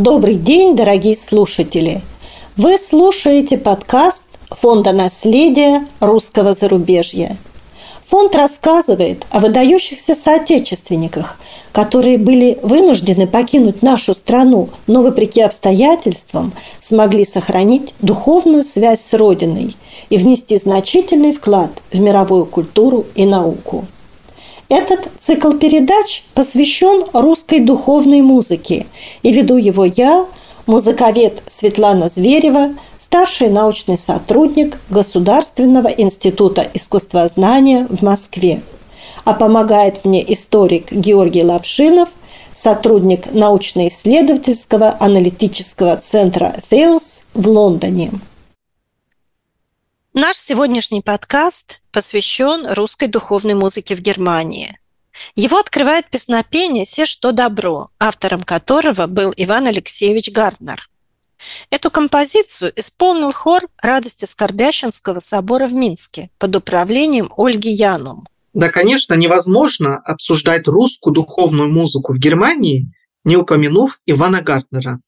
Добрый день, дорогие слушатели! Вы слушаете подкаст Фонда наследия русского зарубежья. Фонд рассказывает о выдающихся соотечественниках, которые были вынуждены покинуть нашу страну, но вопреки обстоятельствам смогли сохранить духовную связь с Родиной и внести значительный вклад в мировую культуру и науку. Этот цикл передач посвящен русской духовной музыке, и веду его я, музыковед Светлана Зверева, старший научный сотрудник Государственного института искусствознания в Москве. А помогает мне историк Георгий Лапшинов, сотрудник научно-исследовательского аналитического центра «Теос» в Лондоне. Наш сегодняшний подкаст посвящен русской духовной музыке в Германии. Его открывает песнопение «Се что добро», автором которого был Иван Алексеевич Гарднер. Эту композицию исполнил хор радости Скорбященского собора в Минске под управлением Ольги Янум. Да, конечно, невозможно обсуждать русскую духовную музыку в Германии, не упомянув Ивана Гартнера.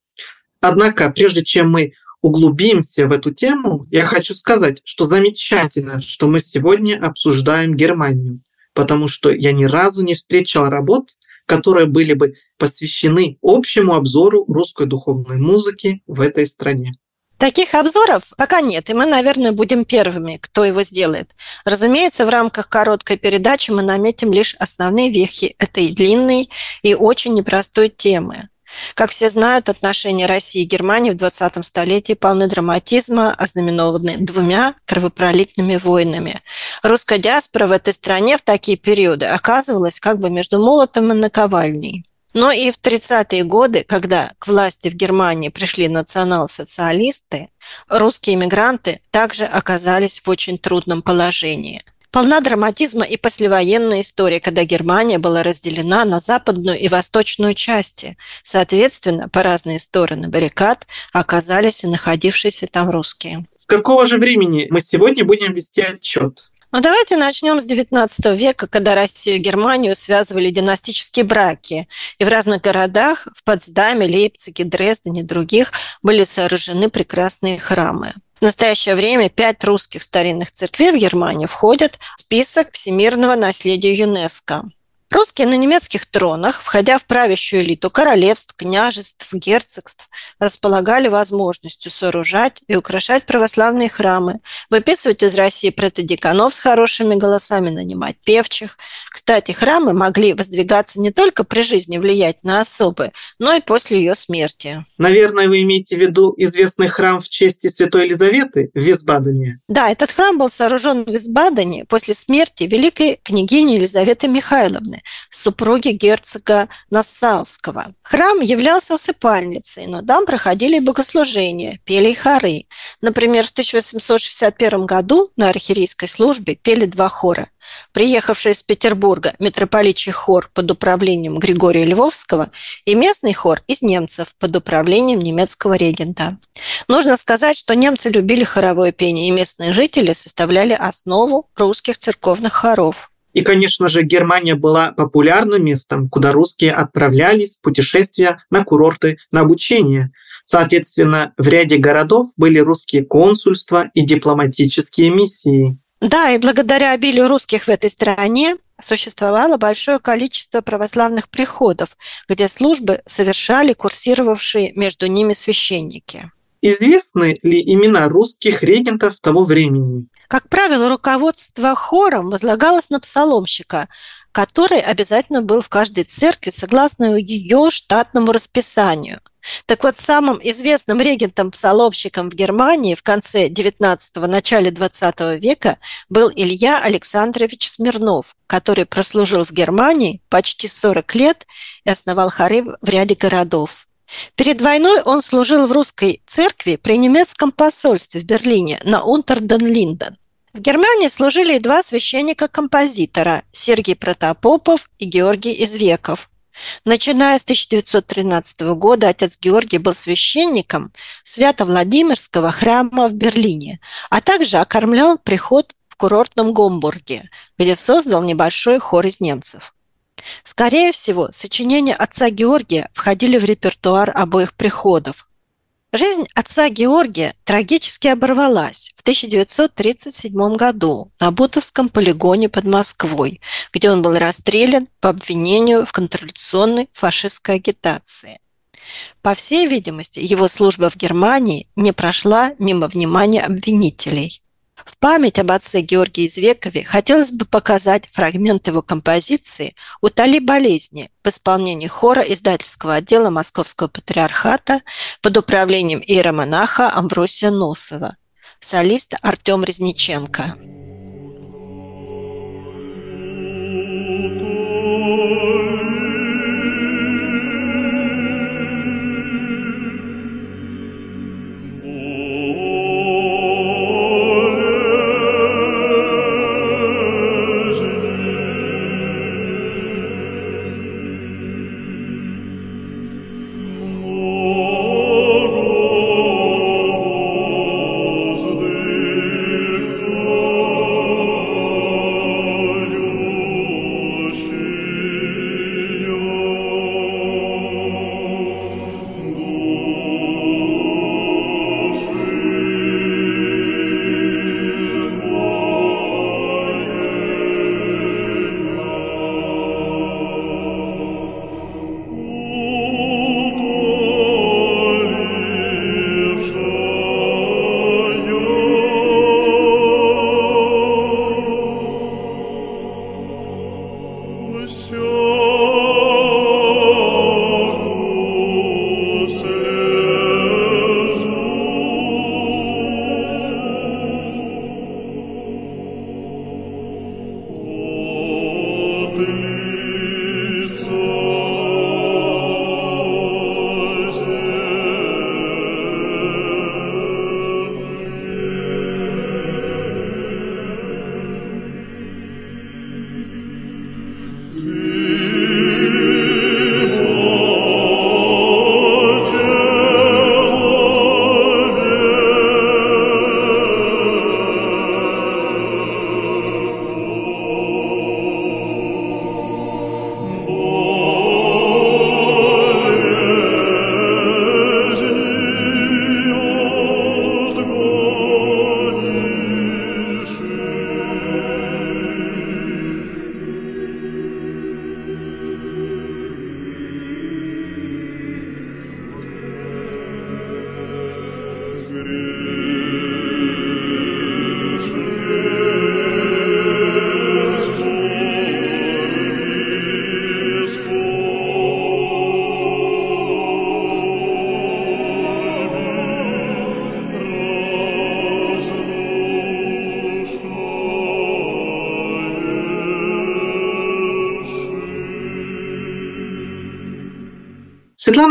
Однако, прежде чем мы углубимся в эту тему, я хочу сказать, что замечательно, что мы сегодня обсуждаем Германию, потому что я ни разу не встречал работ, которые были бы посвящены общему обзору русской духовной музыки в этой стране. Таких обзоров пока нет, и мы, наверное, будем первыми, кто его сделает. Разумеется, в рамках короткой передачи мы наметим лишь основные вехи этой длинной и очень непростой темы. Как все знают, отношения России и Германии в 20 столетии полны драматизма, ознаменованы двумя кровопролитными войнами. Русская диаспора в этой стране в такие периоды оказывалась как бы между молотом и наковальней. Но и в 30-е годы, когда к власти в Германии пришли национал-социалисты, русские иммигранты также оказались в очень трудном положении. Полна драматизма и послевоенная история, когда Германия была разделена на западную и восточную части. Соответственно, по разные стороны баррикад оказались и находившиеся там русские. С какого же времени мы сегодня будем вести отчет? Ну, давайте начнем с XIX века, когда Россию и Германию связывали династические браки. И в разных городах, в Потсдаме, Лейпциге, Дрездене и других, были сооружены прекрасные храмы. В настоящее время пять русских старинных церквей в Германии входят в список всемирного наследия ЮНЕСКО. Русские на немецких тронах, входя в правящую элиту королевств, княжеств, герцогств, располагали возможностью сооружать и украшать православные храмы, выписывать из России протодеканов с хорошими голосами, нанимать певчих. Кстати, храмы могли воздвигаться не только при жизни влиять на особы, но и после ее смерти. Наверное, вы имеете в виду известный храм в честь Святой Елизаветы в Висбадене? Да, этот храм был сооружен в Висбадене после смерти великой княгини Елизаветы Михайловны, супруги герцога Нассауского. Храм являлся усыпальницей, но там проходили богослужения, пели хоры. Например, в 1861 году на архиерейской службе пели два хора. Приехавший из Петербурга митрополичий хор под управлением Григория Львовского и местный хор из немцев под управлением немецкого регента. Нужно сказать, что немцы любили хоровое пение, и местные жители составляли основу русских церковных хоров. И, конечно же, Германия была популярным местом, куда русские отправлялись в путешествия на курорты на обучение. Соответственно, в ряде городов были русские консульства и дипломатические миссии. Да, и благодаря обилию русских в этой стране существовало большое количество православных приходов, где службы совершали курсировавшие между ними священники. Известны ли имена русских регентов того времени? Как правило, руководство хором возлагалось на псаломщика, который обязательно был в каждой церкви согласно ее штатному расписанию. Так вот, самым известным регентом-псаломщиком в Германии в конце XIX – начале XX века был Илья Александрович Смирнов, который прослужил в Германии почти 40 лет и основал хоры в ряде городов. Перед войной он служил в русской церкви при немецком посольстве в Берлине на Унтерден-Линден. В Германии служили два священника-композитора – Сергей Протопопов и Георгий Извеков. Начиная с 1913 года отец Георгий был священником Свято-Владимирского храма в Берлине, а также окормлял приход в курортном Гомбурге, где создал небольшой хор из немцев. Скорее всего, сочинения отца Георгия входили в репертуар обоих приходов. Жизнь отца Георгия трагически оборвалась в 1937 году на Бутовском полигоне под Москвой, где он был расстрелян по обвинению в контрреволюционной фашистской агитации. По всей видимости, его служба в Германии не прошла мимо внимания обвинителей. В память об отце Георгии Извекове хотелось бы показать фрагмент его композиции «Утоли болезни» в исполнении хора издательского отдела Московского патриархата под управлением иеромонаха Амвросия Носова. Солист Артем Резниченко.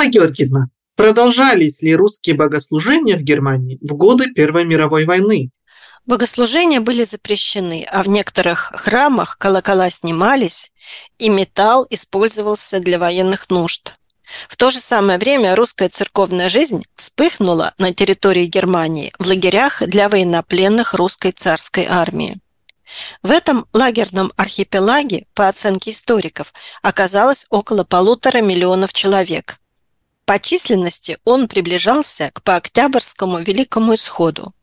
Светлана Георгиевна, продолжались ли русские богослужения в Германии в годы Первой мировой войны? Богослужения были запрещены, а в некоторых храмах колокола снимались, и металл использовался для военных нужд. В то же самое время русская церковная жизнь вспыхнула на территории Германии в лагерях для военнопленных русской царской армии. В этом лагерном архипелаге, по оценке историков, оказалось около полутора миллионов человек. По численности он приближался к пооктябрьскому Великому Исходу.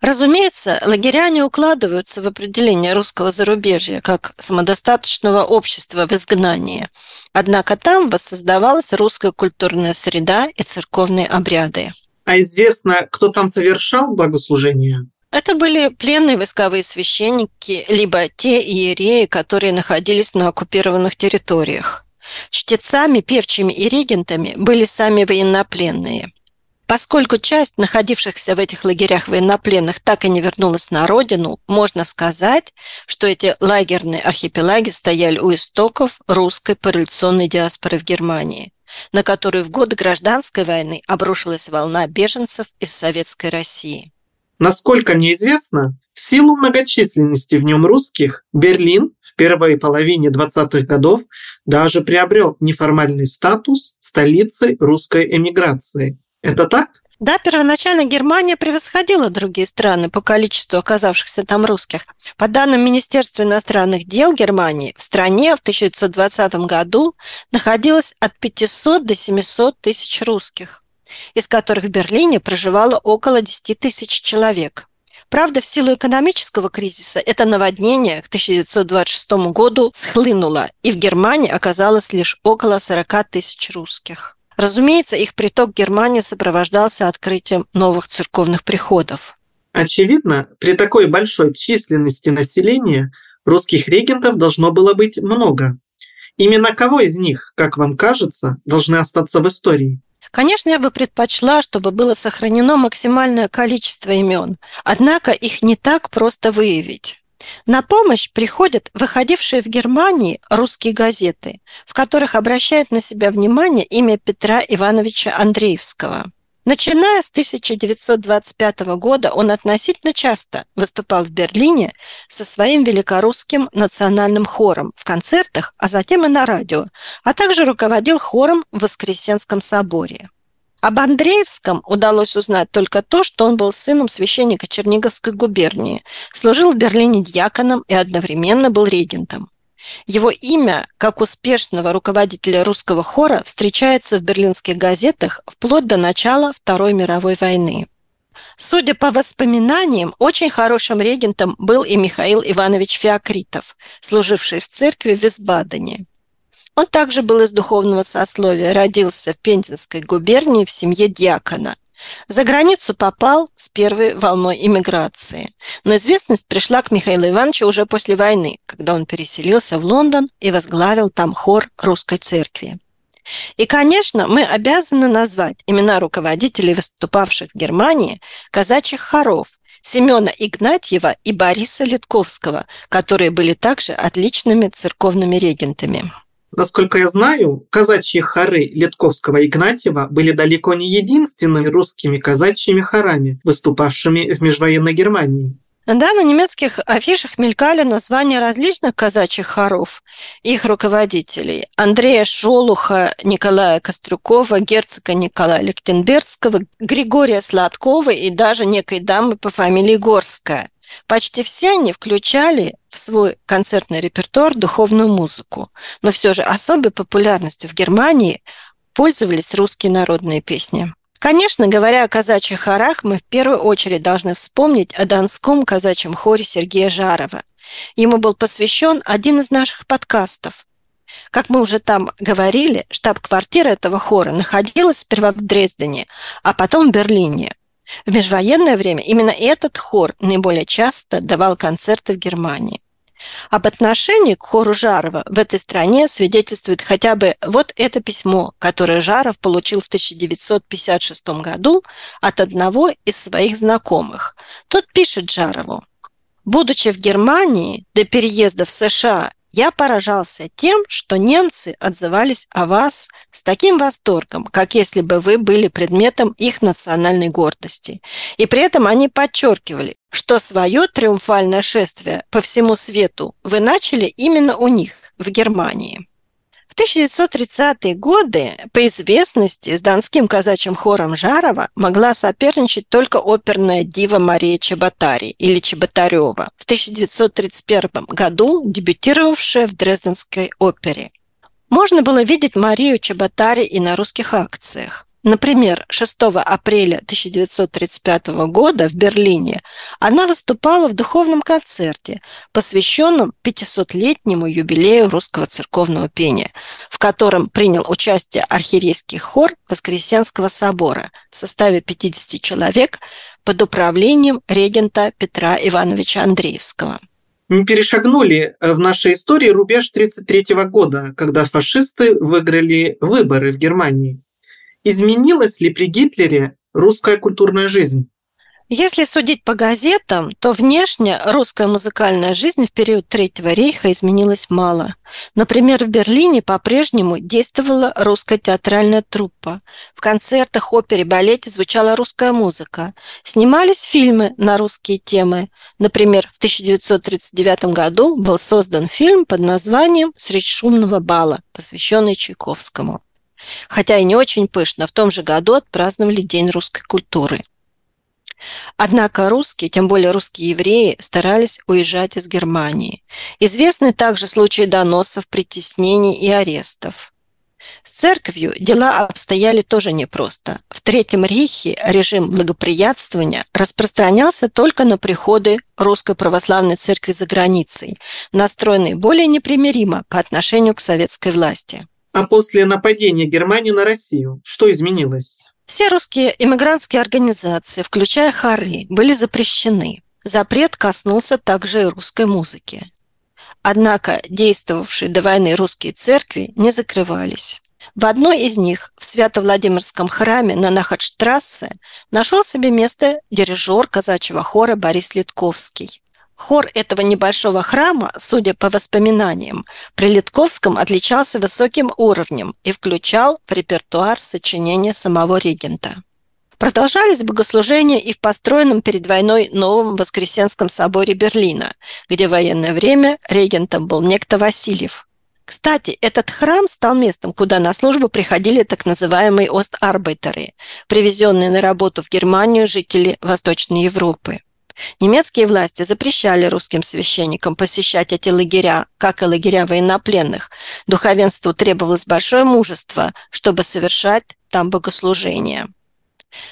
Разумеется, лагеря не укладываются в определение русского зарубежья как самодостаточного общества в изгнании. Однако там воссоздавалась русская культурная среда и церковные обряды. А известно, кто там совершал богослужение? Это были пленные войсковые священники, либо те иереи, которые находились на оккупированных территориях. Чтецами, певчими и регентами были сами военнопленные. Поскольку часть находившихся в этих лагерях военнопленных так и не вернулась на родину, можно сказать, что эти лагерные архипелаги стояли у истоков русской пореволюционной диаспоры в Германии, на которую в годы гражданской войны обрушилась волна беженцев из Советской России. Насколько мне известно, в силу многочисленности в нем русских, Берлин в первой половине 20-х годов даже приобрел неформальный статус столицы русской эмиграции. Это так? Да, первоначально Германия превосходила другие страны по количеству оказавшихся там русских. По данным Министерства иностранных дел Германии, в стране в 1920 году находилось от 500 до 700 тысяч русских, из которых в Берлине проживало около 10 тысяч человек. Правда, в силу экономического кризиса это наводнение к 1926 году схлынуло, и в Германии оказалось лишь около 40 тысяч русских. Разумеется, их приток в Германию сопровождался открытием новых церковных приходов. Очевидно, при такой большой численности населения русских регентов должно было быть много. Именно кого из них, как вам кажется, должны остаться в истории? Конечно, я бы предпочла, чтобы было сохранено максимальное количество имен, однако их не так просто выявить. На помощь приходят выходившие в Германии русские газеты, в которых обращает на себя внимание имя Петра Ивановича Андреевского. Начиная с 1925 года он относительно часто выступал в Берлине со своим великорусским национальным хором в концертах, а затем и на радио, а также руководил хором в Воскресенском соборе. Об Андреевском удалось узнать только то, что он был сыном священника Черниговской губернии, служил в Берлине дьяконом и одновременно был регентом. Его имя, как успешного руководителя русского хора, встречается в берлинских газетах вплоть до начала Второй мировой войны. Судя по воспоминаниям, очень хорошим регентом был и Михаил Иванович Феокритов, служивший в церкви в Висбадене. Он также был из духовного сословия, родился в Пензенской губернии в семье диакона. За границу попал с первой волной иммиграции. Но известность пришла к Михаилу Ивановичу уже после войны, когда он переселился в Лондон и возглавил там хор русской церкви. И, конечно, мы обязаны назвать имена руководителей, выступавших в Германии, казачьих хоров, Семена Игнатьева и Бориса Литковского, которые были также отличными церковными регентами. Насколько я знаю, казачьи хоры Литковского и Игнатьева были далеко не единственными русскими казачьими хорами, выступавшими в межвоенной Германии. Да, на немецких афишах мелькали названия различных казачьих хоров, их руководителей. Андрея Шолуха, Николая Кострюкова, герцога Николая Лектенбергского, Григория Сладкова и даже некой дамы по фамилии Горская. Почти все они включали в свой концертный репертуар духовную музыку, но все же особой популярностью в Германии пользовались русские народные песни. Конечно, говоря о казачьих хорах, мы в первую очередь должны вспомнить о донском казачьем хоре Сергея Жарова. Ему был посвящен один из наших подкастов. Как мы уже там говорили, штаб-квартира этого хора находилась сперва в Дрездене, а потом в Берлине – в межвоенное время именно этот хор наиболее часто давал концерты в Германии. Об отношении к хору Жарова в этой стране свидетельствует хотя бы вот это письмо, которое Жаров получил в 1956 году от одного из своих знакомых. Тот пишет Жарову. Будучи в Германии до переезда в США я поражался тем, что немцы отзывались о вас с таким восторгом, как если бы вы были предметом их национальной гордости. И при этом они подчеркивали, что свое триумфальное шествие по всему свету вы начали именно у них, в Германии. 1930-е годы по известности с донским казачьим хором Жарова могла соперничать только оперная дива Мария Чеботари или Чеботарева, в 1931 году дебютировавшая в Дрезденской опере. Можно было видеть Марию Чеботари и на русских акциях. Например, 6 апреля 1935 года в Берлине она выступала в духовном концерте, посвященном 500-летнему юбилею русского церковного пения, в котором принял участие архиерейский хор Воскресенского собора в составе 50 человек под управлением регента Петра Ивановича Андреевского. Мы перешагнули в нашей истории рубеж 1933 года, когда фашисты выиграли выборы в Германии. Изменилась ли при Гитлере русская культурная жизнь? Если судить по газетам, то внешне русская музыкальная жизнь в период Третьего рейха изменилась мало. Например, в Берлине по-прежнему действовала русская театральная труппа. В концертах, опере, балете звучала русская музыка. Снимались фильмы на русские темы. Например, в 1939 году был создан фильм под названием «Средь шумного бала», посвященный Чайковскому. Хотя и не очень пышно, в том же году отпраздновали День русской культуры. Однако русские, тем более русские евреи, старались уезжать из Германии. Известны также случаи доносов, притеснений и арестов. С церковью дела обстояли тоже непросто. В Третьем рейхе режим благоприятствования распространялся только на приходы Русской Православной Церкви за границей, настроенной более непримиримо по отношению к советской власти. А после нападения Германии на Россию что изменилось? Все русские иммигрантские организации, включая хоры, были запрещены. Запрет коснулся также и русской музыки. Однако действовавшие до войны русские церкви не закрывались. В одной из них, в Свято-Владимирском храме на Нахатштрассе, нашел себе место дирижер казачьего хора Борис Литковский. Хор этого небольшого храма, судя по воспоминаниям, при Литковском отличался высоким уровнем и включал в репертуар сочинения самого регента. Продолжались богослужения и в построенном перед войной новом Воскресенском соборе Берлина, где в военное время регентом был некто Васильев. Кстати, этот храм стал местом, куда на службу приходили так называемые остарбайтеры, привезенные на работу в Германию жители Восточной Европы. Немецкие власти запрещали русским священникам посещать эти лагеря, как и лагеря военнопленных. Духовенству требовалось большое мужество, чтобы совершать там богослужения.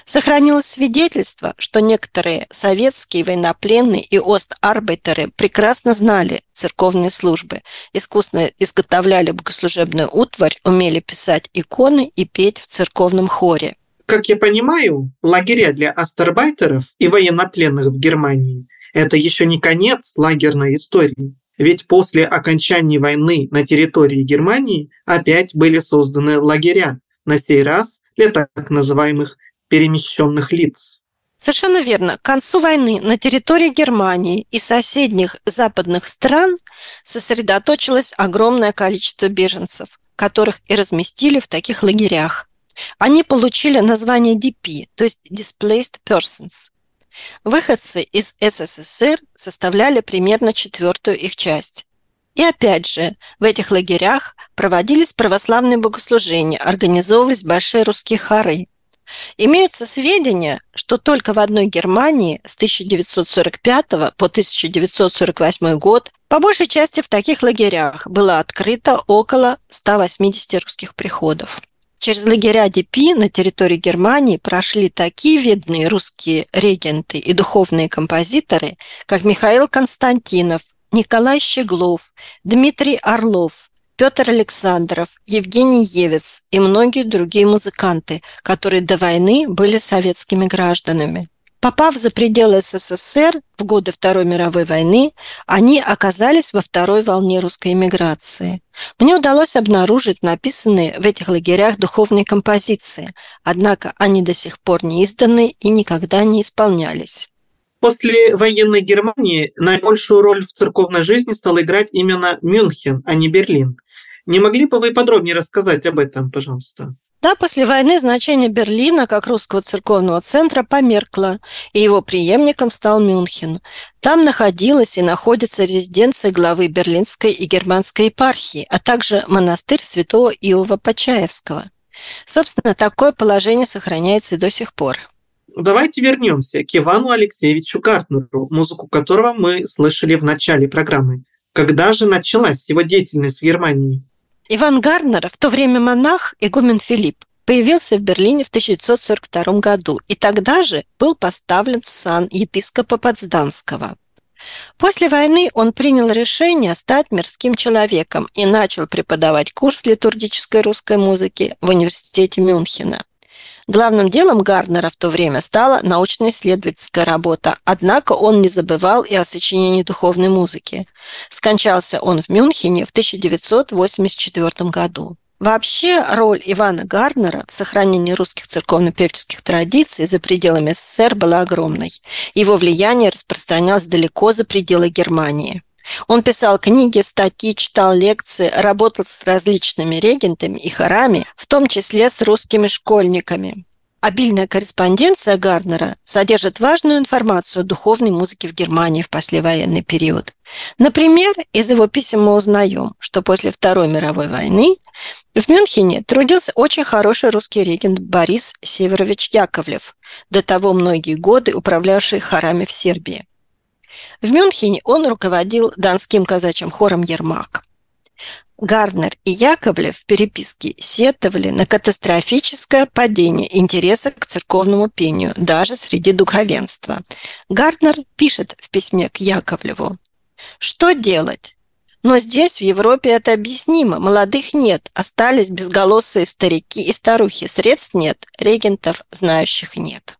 Сохранилось свидетельство, что некоторые советские военнопленные и остарбайтеры прекрасно знали церковные службы, искусно изготовляли богослужебную утварь, умели писать иконы и петь в церковном хоре. Как я понимаю, лагеря для астарбайтеров и военнопленных в Германии – это еще не конец лагерной истории. Ведь после окончания войны на территории Германии опять были созданы лагеря, на сей раз для так называемых перемещенных лиц. Совершенно верно. К концу войны на территории Германии и соседних западных стран сосредоточилось огромное количество беженцев, которых и разместили в таких лагерях. Они получили название DP, то есть Displaced Persons. Выходцы из СССР составляли примерно четвертую их часть. И опять же, в этих лагерях проводились православные богослужения, организовывались большие русские хоры. Имеются сведения, что только в одной Германии с 1945 по 1948 год по большей части в таких лагерях было открыто около 180 русских приходов. Через лагеря ДП на территории Германии прошли такие видные русские регенты и духовные композиторы, как Михаил Константинов, Николай Щеглов, Дмитрий Орлов, Петр Александров, Евгений Евец и многие другие музыканты, которые до войны были советскими гражданами. Попав за пределы СССР в годы Второй мировой войны, они оказались во второй волне русской эмиграции. Мне удалось обнаружить написанные в этих лагерях духовные композиции, однако они до сих пор не изданы и никогда не исполнялись. После военной Германии наибольшую роль в церковной жизни стал играть именно Мюнхен, а не Берлин. Не могли бы вы подробнее рассказать об этом, пожалуйста? Да, после войны значение Берлина как русского церковного центра померкло, и его преемником стал Мюнхен. Там находилась и находится резиденция главы Берлинской и Германской епархии, а также монастырь святого Иова Почаевского. Собственно, такое положение сохраняется и до сих пор. Давайте вернемся к Ивану Алексеевичу Гартнеру, музыку которого мы слышали в начале программы. Когда же началась его деятельность в Германии? Иван Гарднер, в то время монах, игумен Филипп, появился в Берлине в 1942 году и тогда же был поставлен в сан епископа Потсдамского. После войны он принял решение стать мирским человеком и начал преподавать курс литургической русской музыки в университете Мюнхена. Главным делом Гарднера в то время стала научно-исследовательская работа, однако он не забывал и о сочинении духовной музыки. Скончался он в Мюнхене в 1984 году. Вообще роль Ивана Гарднера в сохранении русских церковно-певческих традиций за пределами СССР была огромной. Его влияние распространялось далеко за пределы Германии. Он писал книги, статьи, читал лекции, работал с различными регентами и хорами, в том числе с русскими школьниками. Обильная корреспонденция Гарнера содержит важную информацию о духовной музыке в Германии в послевоенный период. Например, из его писем мы узнаем, что после Второй мировой войны в Мюнхене трудился очень хороший русский регент Борис Северович Яковлев, до того многие годы управлявший хорами в Сербии. В Мюнхене он руководил донским казачьим хором «Ермак». Гарднер и Яковлев в переписке сетовали на катастрофическое падение интереса к церковному пению даже среди духовенства. Гарднер пишет в письме к Яковлеву, «Что делать? Но здесь, в Европе, это объяснимо. Молодых нет, остались безголосые старики и старухи. Средств нет, регентов знающих нет».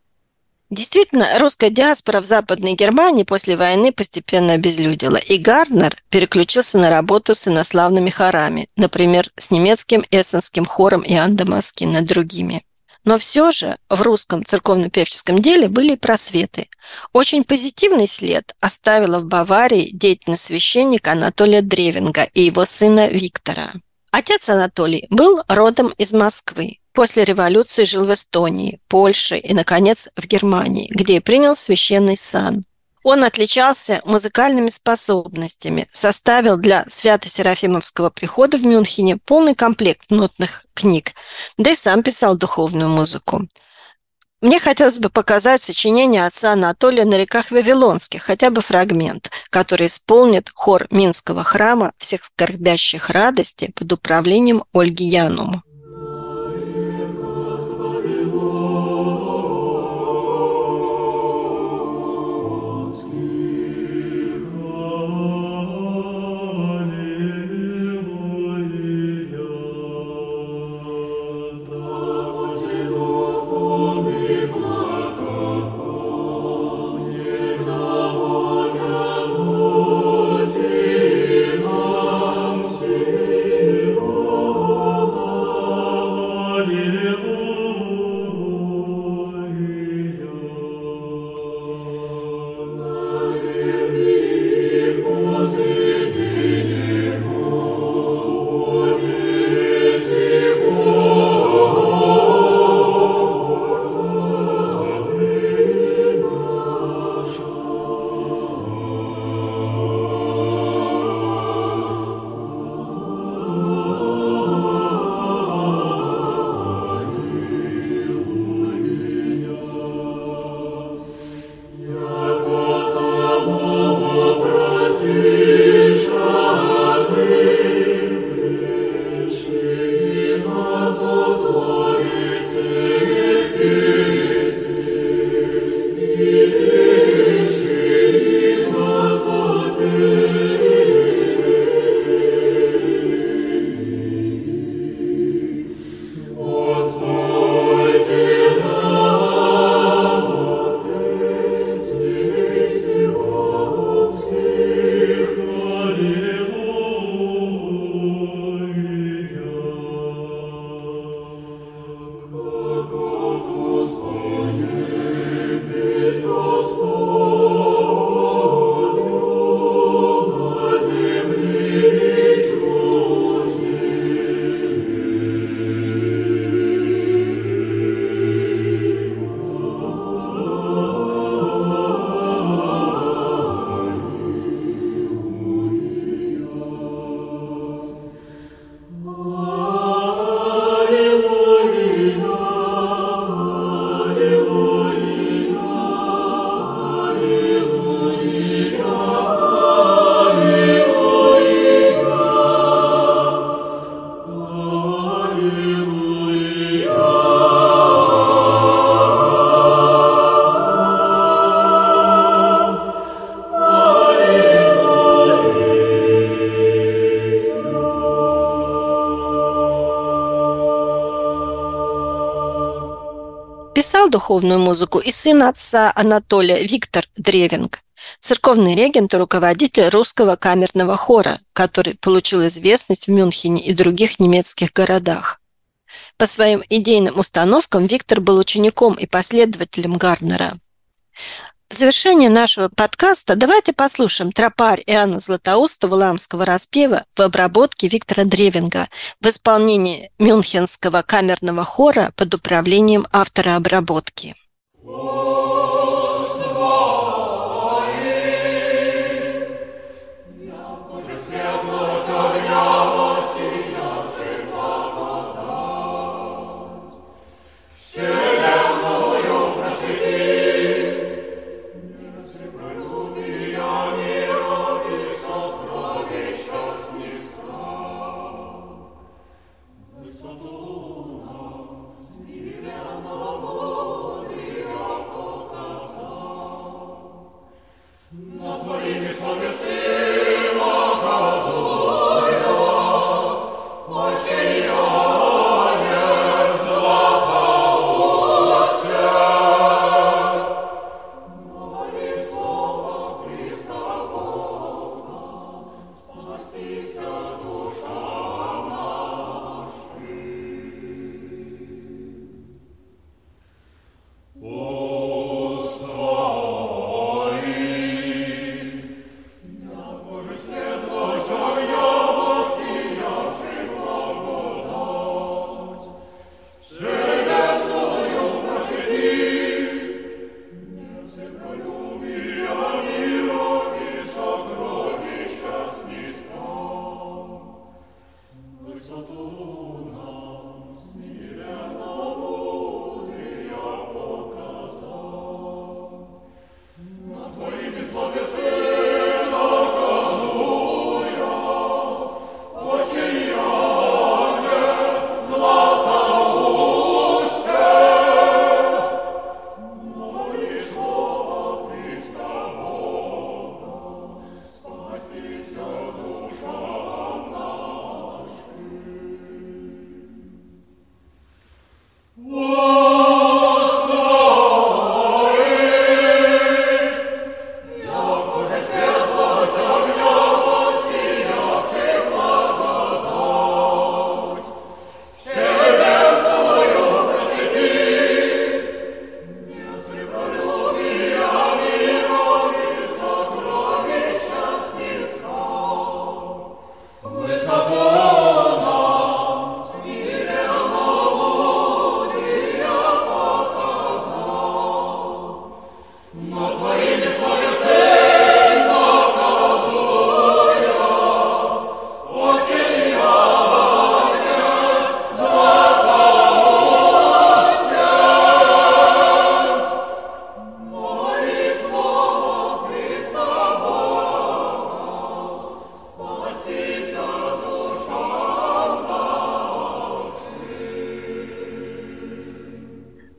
Действительно, русская диаспора в Западной Германии после войны постепенно обезлюдила, и Гарднер переключился на работу с инославными хорами, например, с немецким эссенским хором Иоанн Дамаски над другими. Но все же в русском церковно-певческом деле были просветы. Очень позитивный след оставила в Баварии деятельность священника Анатолия Древинга и его сына Виктора. Отец Анатолий был родом из Москвы. После революции жил в Эстонии, Польше и, наконец, в Германии, где и принял священный сан. Он отличался музыкальными способностями, составил для Свято-Серафимовского прихода в Мюнхене полный комплект нотных книг, да и сам писал духовную музыку. Мне хотелось бы показать сочинение отца Анатолия на реках Вавилонских, хотя бы фрагмент, который исполнит хор Минского храма всех скорбящих радости под управлением Ольги Янума. Духовную музыку и сын отца Анатолия Виктор Древинг, церковный регент и руководитель русского камерного хора, который получил известность в Мюнхене и других немецких городах. По своим идейным установкам Виктор был учеником и последователем Гарнера. В завершение нашего подкаста давайте послушаем тропарь Иоанна Златоустова ламского распева в обработке Виктора Древинга в исполнении Мюнхенского камерного хора под управлением автора обработки.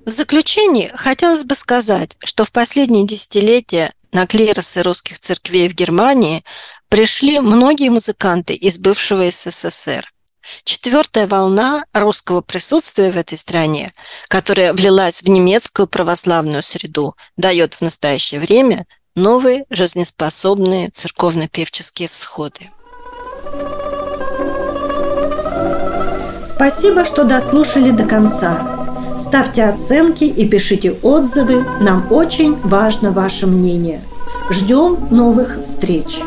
В заключение хотелось бы сказать, что в последние десятилетия на клиросы русских церквей в Германии пришли многие музыканты из бывшего СССР. Четвертая волна русского присутствия в этой стране, которая влилась в немецкую православную среду, дает в настоящее время новые жизнеспособные церковно-певческие всходы. Спасибо, что дослушали до конца. Ставьте оценки и пишите отзывы. Нам очень важно ваше мнение. Ждем новых встреч!